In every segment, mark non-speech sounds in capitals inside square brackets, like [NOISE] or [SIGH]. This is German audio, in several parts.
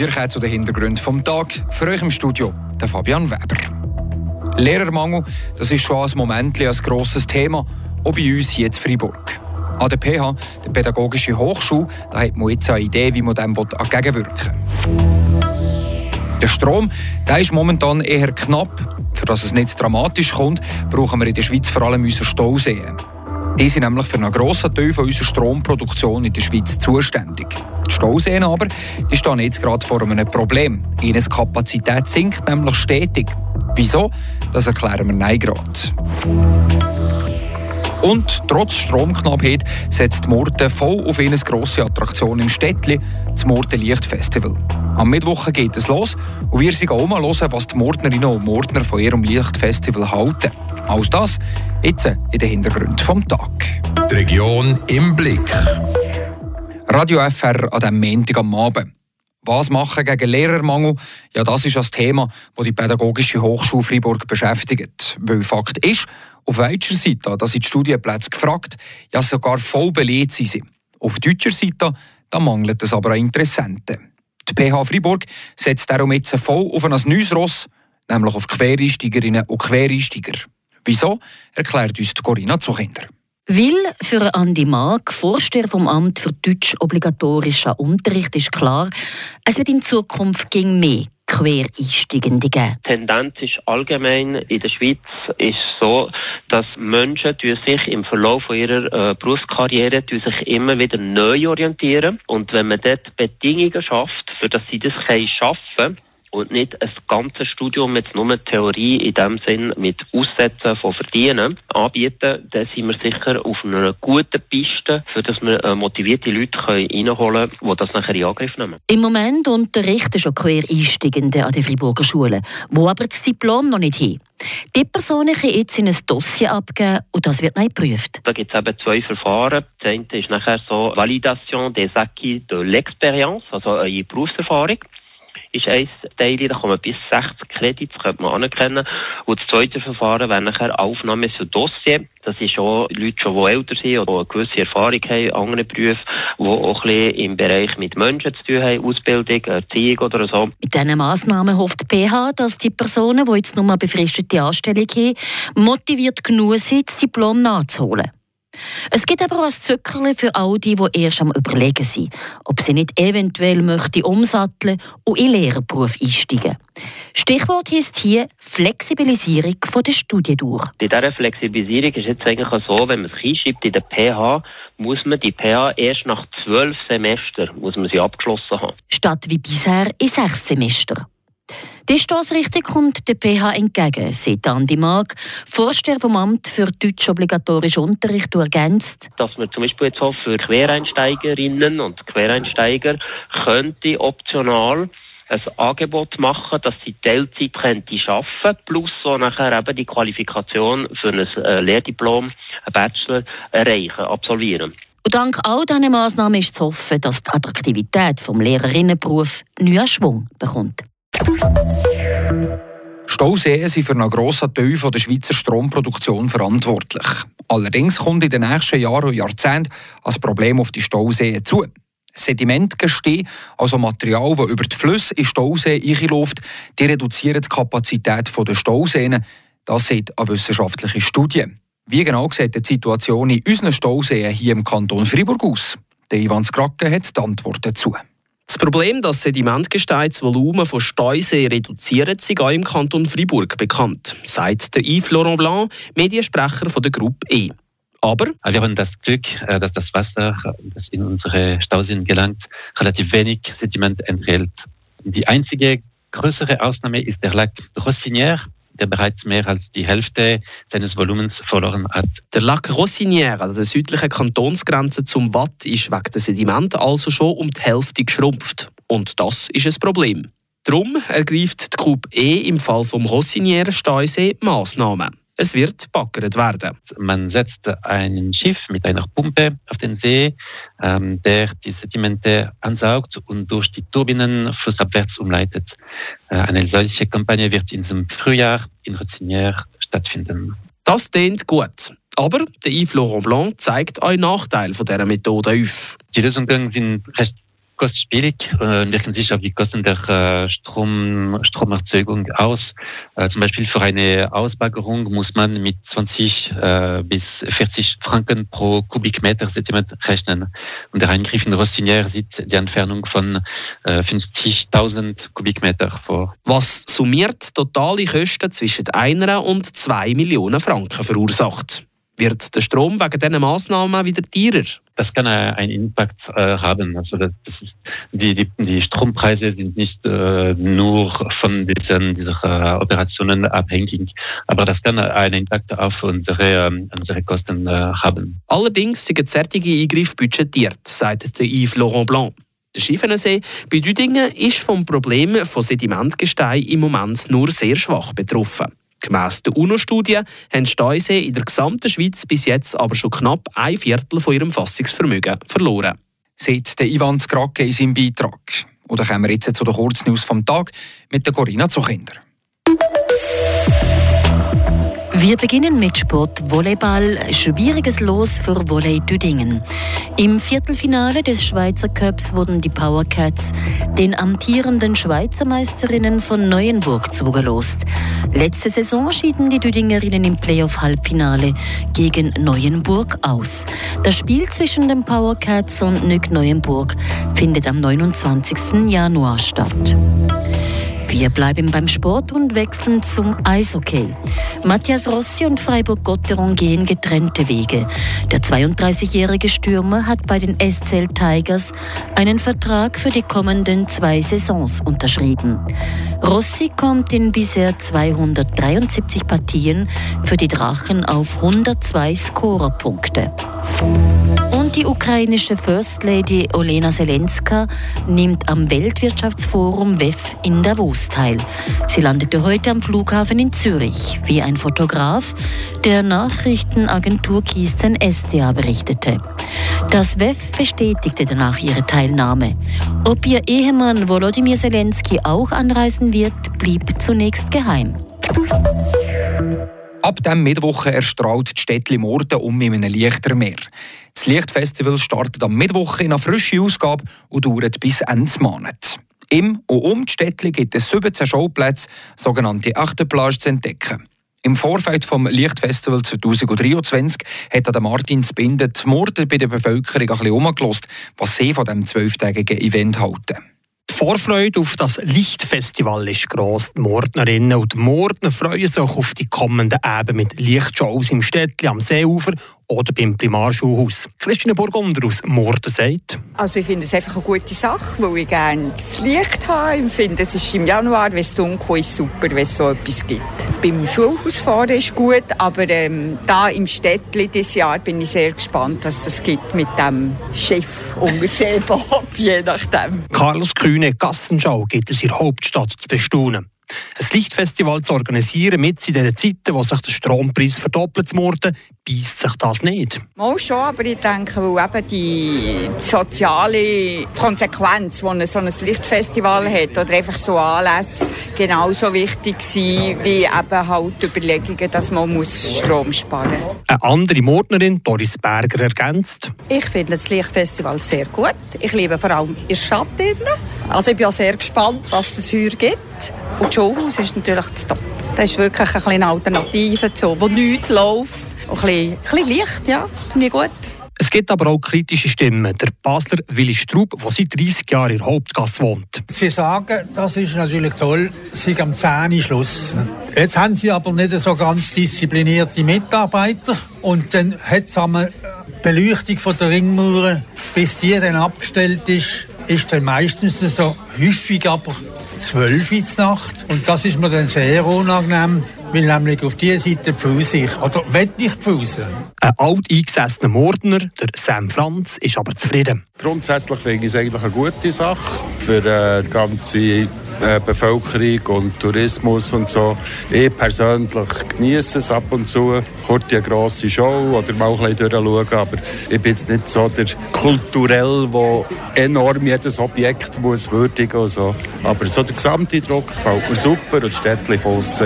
Wir kommen zu den Hintergründen vom Tag. Für euch im Studio der Fabian Weber. Lehrermangel, das ist schon ein Moment ein grosses Thema, auch bei uns hier in Freiburg. An der PH, der Pädagogischen Hochschule, da hat man jetzt eine Idee, wie man dem entgegenwirken will. Der Strom der ist momentan eher knapp. Für dass es nicht dramatisch kommt, brauchen wir in der Schweiz vor allem unsere Stauseen. Die sind nämlich für einen grossen Teil von unserer Stromproduktion in der Schweiz zuständig. Die Stauseen aber die stehen jetzt gerade vor einem Problem. Ihre Kapazität sinkt nämlich stetig. Wieso? Das erklären wir nein gerade. Und trotz Stromknappheit setzt Murten voll auf eine grosse Attraktion im Städtli, das Murten Lichtfestival. Am Mittwoch geht es los und wir sind auch mal hören, was die Murtnerinnen und Murtner von ihrem Lichtfestival halten. Alles das jetzt in den Hintergründen vom Tag. Die Region im Blick. Radio FR an diesem Montag am Abend. Was machen gegen Lehrermangel? Ja, das ist das Thema, das die Pädagogische Hochschule Freiburg beschäftigt. Weil Fakt ist, auf welcher Seite, da sind die Studienplätze gefragt, ja sogar voll belegt sind. Auf deutscher Seite, da mangelt es aber an Interessenten. Die PH Freiburg setzt darum jetzt voll auf ein neues Ross, nämlich auf Quereinsteigerinnen und Quereinsteiger. Wieso, erklärt uns Corinna Zuchinder. Weil für Andi Mag, Vorsteher vom Amt für Deutsch obligatorischer Unterricht, ist klar, es wird in Zukunft gegen mehr Quereinsteigende geben. Die Tendenz ist allgemein in der Schweiz ist so, dass Menschen sich im Verlauf ihrer äh, Berufskarriere sich immer wieder neu orientieren und wenn man dort Bedingungen schafft, für dass sie das schaffen können, und nicht ein ganzes Studium jetzt nur Theorie in dem Sinn mit Aussetzen von Verdienen anbieten, dann sind wir sicher auf einer guten Piste, für dass wir äh, motivierte Leute reinholen können, die das nachher in Angriff nehmen. Im Moment unterrichten schon Quereinsteigende an den Freiburger Schulen, wo aber das Diplom noch nicht haben. Die Personen können jetzt in ein Dossier abgeben und das wird neu geprüft. Da gibt es eben zwei Verfahren. Das eine ist nachher so Validation des acquis de l'expérience, also eine Berufserfahrung ist ein Teil, da man bis 60 Kredits könnte man anerkennen. Und das zweite Verfahren wäre nachher Aufnahme für Dossier. Das ist auch Leute, schon, die älter sind oder eine gewisse Erfahrung haben, andere Berufe, die auch ein bisschen im Bereich mit Menschen zu tun haben, Ausbildung, Erziehung oder so. Mit diesen Massnahmen hofft die PH, dass die Personen, die jetzt nur eine befristete Anstellung haben, motiviert genug sind, das Diplom nachzuholen. Es gibt aber auch ein Zückerchen für all die, die erst am Überlegen sind, ob sie nicht eventuell möchten umsatteln und in den Lehrerberuf einsteigen. Stichwort ist hier Flexibilisierung der Studiendauer. Bei dieser Flexibilisierung ist es eigentlich so, wenn man es einschreibt in der PH, muss man die PH erst nach zwölf Semestern muss man sie abgeschlossen haben. Statt wie bisher in sechs Semestern. Die Stoßrichtung kommt der PH entgegen, sagt Andi Mag, Vorsteher vom Amt für Deutsch obligatorischen Unterricht, ergänzt. Dass man zum Beispiel jetzt auch für Quereinsteigerinnen und Quereinsteiger könnte optional ein Angebot machen, dass sie Teilzeit könnte arbeiten plus so nachher eben die Qualifikation für ein äh, Lehrdiplom, ein Bachelor erreichen, absolvieren. Und dank all diesen Massnahmen ist zu hoffen, dass die Attraktivität des Lehrerinnenberufs neuen Schwung bekommt. Stauseen sind für einen grossen Teil der Schweizer Stromproduktion verantwortlich. Allerdings kommt in den nächsten Jahren und Jahrzehnten ein Problem auf die Stauseen zu. Sedimentgestein, also Material, das über die Flüsse in Stauseen einläuft, die reduzieren die Kapazität der Stauseen. Das sieht eine wissenschaftliche Studie. Wie genau sieht die Situation in unseren Stauseen hier im Kanton Freiburg aus? Der Ivan Skracke hat die Antwort dazu. Das Problem, dass Sedimentgesteinsvolumen von Stausee reduzieren, ist auch im Kanton Fribourg bekannt, sagt der Yves Laurent Blanc, Mediensprecher von der Gruppe E. Aber wir haben das Glück, äh, dass das Wasser, das in unsere Stauseen gelangt, relativ wenig Sediment enthält. Die einzige größere Ausnahme ist der Lac Rossinière, der bereits mehr als die Hälfte seines Volumens verloren hat. Der Lac Rossinière an der südlichen Kantonsgrenze zum Watt ist wegen der Sediment also schon um die Hälfte geschrumpft. Und das ist ein Problem. Darum ergreift die Coupe E im Fall vom Rossinière Steusee Massnahmen. Es wird gebaggert werden. Man setzt ein Schiff mit einer Pumpe auf den See, ähm, der die Sedimente ansaugt und durch die Turbinen flussabwärts umleitet. Äh, eine solche Kampagne wird in diesem Frühjahr in Routinière stattfinden. Das klingt gut. Aber der Yves Laurent Blanc zeigt auch Nachteile dieser Methode auf. Die Lösungen sind recht kostspielig und wirken sich auf die Kosten der äh, Strom, Stromerzeugung aus. Äh, zum Beispiel für eine Ausbaggerung muss man mit 20 äh, bis 40 Franken pro Kubikmeter Sediment rechnen. Und der Eingriff in Rossinière sieht die Entfernung von äh, 50.000 Kubikmeter vor. Was summiert totale Kosten zwischen einer und zwei Millionen Franken verursacht. Wird der Strom wegen diesen Massnahmen wieder teurer? Das kann einen Impact äh, haben. Also das, das ist, die, die, die, Strompreise sind nicht äh, nur von diesen, äh, Operationen abhängig, aber das kann einen Impact auf unsere, ähm, unsere Kosten äh, haben. Allerdings sind solche Eingriffe budgetiert, sagt der Yves Laurent Blanc. Der Schiffenensee bei Düdingen ist vom Problem von Sedimentgestein im Moment nur sehr schwach betroffen. Gemäss der UNO-Studie haben Steinsee in der gesamten Schweiz bis jetzt aber schon knapp ein Viertel von ihrem Fassungsvermögen verloren. Sieht der Ivan Skrake in seinem Beitrag. Oder kommen wir jetzt zu der Kurznews vom Tag mit der Corinna Zuchinder. Wir beginnen mit Sport Volleyball. Schwieriges Los für Volley Düdingen. Im Viertelfinale des Schweizer Cups wurden die Power Cats den amtierenden Schweizer Meisterinnen von Neuenburg zugelost. Letzte Saison schieden die Düdingerinnen im Playoff-Halbfinale gegen Neuenburg aus. Das Spiel zwischen den Power Cats und Nück Neuenburg findet am 29. Januar statt. Wir bleiben beim Sport und wechseln zum Eishockey. Matthias Rossi und Freiburg-Gotteron gehen getrennte Wege. Der 32-jährige Stürmer hat bei den SCL Tigers einen Vertrag für die kommenden zwei Saisons unterschrieben. Rossi kommt in bisher 273 Partien für die Drachen auf 102 Scorerpunkte. Die ukrainische First Lady Olena Zelenska nimmt am Weltwirtschaftsforum WEF in Davos teil. Sie landete heute am Flughafen in Zürich, wie ein Fotograf der Nachrichtenagentur Kisten SDA berichtete. Das WEF bestätigte danach ihre Teilnahme. Ob ihr Ehemann Volodymyr Zelensky auch anreisen wird, blieb zunächst geheim. Ab dem Mittwoch erstrahlt die Städtli Morden um in einem Lichtermeer. Das Lichtfestival startet am Mittwoch in einer frischen Ausgabe und dauert bis Ende Monat. Im und um die Städtli gibt es 17 Showplätze, sogenannte Achterplage, zu entdecken. Im Vorfeld vom Lichtfestival 2023 hat Martin Zbinden die Morde bei der Bevölkerung ein bisschen umgelost, was sie von diesem zwölftägigen Event halten. Vorfreude auf das Lichtfestival ist gross. Die Mordnerinnen und Mordner freuen sich auf die kommenden Abende mit Lichtshows im Städtli am Seeufer oder beim Primarschulhaus. Christine Burgunder aus Morden sagt. Also ich finde es einfach eine gute Sache, weil ich gerne das Licht habe. Ich finde, es ist im Januar, wenn es dunkel ist, super, wenn es so etwas gibt. Beim Schulhausfahren ist gut, aber ähm, da im Städtli dieses Jahr bin ich sehr gespannt, was das gibt mit dem Schiff [LAUGHS] um Seeboot, je nachdem. Carlos Kühne Gassenschau gibt es in der Hauptstadt zu bestaunen. Ein Lichtfestival zu organisieren, mit in diesen Zeiten, wo sich der Strompreis verdoppelt zu morden, beißt sich das nicht. Mal schon, aber ich denke, weil eben die soziale Konsequenz, die so ein Lichtfestival hat, oder einfach so Anlässe, genauso wichtig sind, wie eben halt Überlegungen, dass man muss Strom sparen muss. Eine andere Mordnerin, Doris Berger, ergänzt. Ich finde das Lichtfestival sehr gut. Ich liebe vor allem in der Stadt. Also ich bin auch sehr gespannt, was es hier gibt. Und das Showhaus ist natürlich das Top. Das ist wirklich eine kleine Alternative dazu, wo nichts läuft. Und ein bisschen, ein bisschen Licht, ja, finde ich gut. Es gibt aber auch kritische Stimmen. Der Basler Willi Straub, der seit 30 Jahren in der Hauptgasse wohnt. Sie sagen, das ist natürlich toll, sie am 10 Schluss. Jetzt haben sie aber nicht so ganz disziplinierte Mitarbeiter. Und dann hat es eine Beleuchtung von der Ringmauer, bis die dann abgestellt ist, ist dann meistens so häufig aber 12 Uhr Nacht. Und das ist mir dann sehr unangenehm, weil nämlich auf dieser Seite pfuse ich, oder will ich pfusen. Ein alt eingesessener Mordner, der Sam Franz, ist aber zufrieden. Grundsätzlich finde ich es eigentlich eine gute Sache für äh, die ganze äh, Bevölkerung und Tourismus und so. Ich persönlich genieße es ab und zu, kurz eine grosse Show oder mal ein bisschen durchschauen, aber ich bin jetzt nicht so der Kulturell, der enorm jedes Objekt muss würdigen muss. So. Aber so der Gesamteindruck gefällt mir super und das Städtchen von ist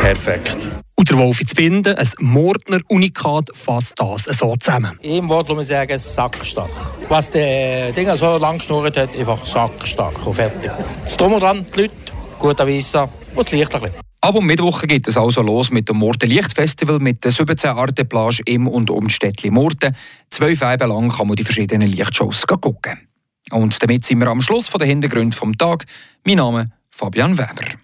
perfekt. Und der Wolf zu binden, ein Mordner Unikat, fasst das so zusammen. Im Wort muss man sagen, sackstark. Was der Ding so lang geschnurrt hat, einfach sackstark und fertig. Das Dumme dran, die Leute, guter Weisse und das Licht ein bisschen. Ab um Mittwoch geht es also los mit dem Morten Lichtfestival mit den 17 Arteplage im und um die Städtli Morten. Zwei Feiben lang kann man die verschiedenen Lichtshows gucken. Und damit sind wir am Schluss von der Hintergründe vom Tag. Mein Name Fabian Weber.